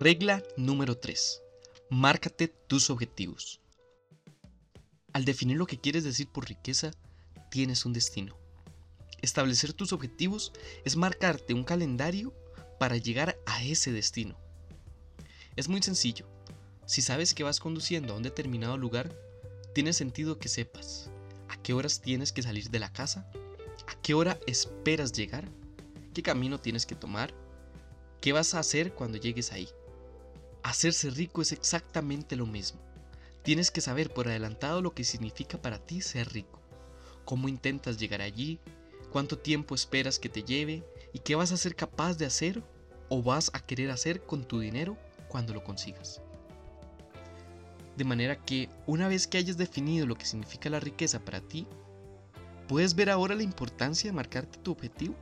Regla número 3. Márcate tus objetivos. Al definir lo que quieres decir por riqueza, tienes un destino. Establecer tus objetivos es marcarte un calendario para llegar a ese destino. Es muy sencillo. Si sabes que vas conduciendo a un determinado lugar, tiene sentido que sepas a qué horas tienes que salir de la casa, a qué hora esperas llegar, qué camino tienes que tomar, qué vas a hacer cuando llegues ahí. Hacerse rico es exactamente lo mismo. Tienes que saber por adelantado lo que significa para ti ser rico, cómo intentas llegar allí, cuánto tiempo esperas que te lleve y qué vas a ser capaz de hacer o vas a querer hacer con tu dinero cuando lo consigas. De manera que una vez que hayas definido lo que significa la riqueza para ti, ¿puedes ver ahora la importancia de marcarte tu objetivo?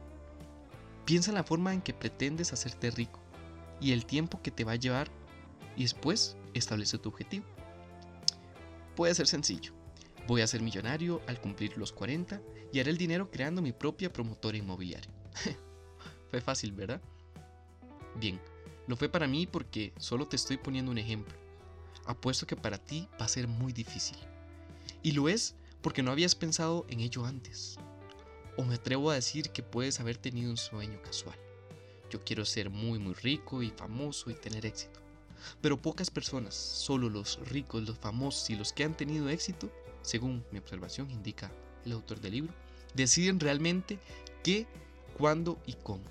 Piensa en la forma en que pretendes hacerte rico y el tiempo que te va a llevar y después establece tu objetivo. Puede ser sencillo. Voy a ser millonario al cumplir los 40 y haré el dinero creando mi propia promotora inmobiliaria. fue fácil, ¿verdad? Bien, lo fue para mí porque solo te estoy poniendo un ejemplo. Apuesto que para ti va a ser muy difícil. Y lo es porque no habías pensado en ello antes. O me atrevo a decir que puedes haber tenido un sueño casual. Yo quiero ser muy muy rico y famoso y tener éxito. Pero pocas personas, solo los ricos, los famosos y los que han tenido éxito, según mi observación indica el autor del libro, deciden realmente qué, cuándo y cómo.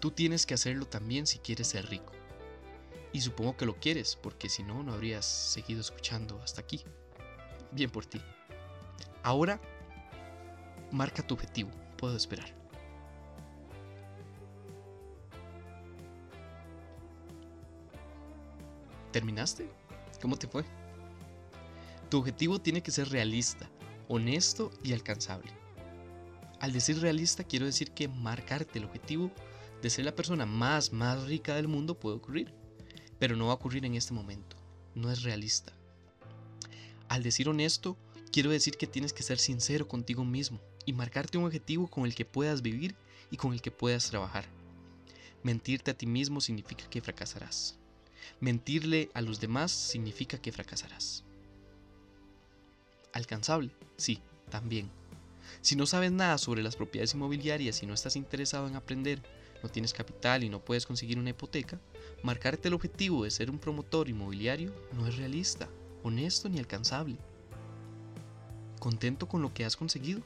Tú tienes que hacerlo también si quieres ser rico. Y supongo que lo quieres, porque si no, no habrías seguido escuchando hasta aquí. Bien por ti. Ahora, marca tu objetivo. Puedo esperar. ¿Terminaste? ¿Cómo te fue? Tu objetivo tiene que ser realista, honesto y alcanzable. Al decir realista quiero decir que marcarte el objetivo de ser la persona más, más rica del mundo puede ocurrir, pero no va a ocurrir en este momento. No es realista. Al decir honesto, quiero decir que tienes que ser sincero contigo mismo y marcarte un objetivo con el que puedas vivir y con el que puedas trabajar. Mentirte a ti mismo significa que fracasarás. Mentirle a los demás significa que fracasarás. Alcanzable, sí, también. Si no sabes nada sobre las propiedades inmobiliarias y no estás interesado en aprender, no tienes capital y no puedes conseguir una hipoteca, marcarte el objetivo de ser un promotor inmobiliario no es realista, honesto ni alcanzable. ¿Contento con lo que has conseguido?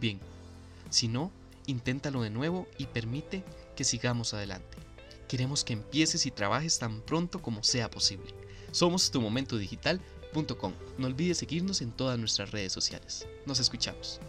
Bien, si no, inténtalo de nuevo y permite que sigamos adelante. Queremos que empieces y trabajes tan pronto como sea posible. Somos tu momento digital.com. No olvides seguirnos en todas nuestras redes sociales. Nos escuchamos.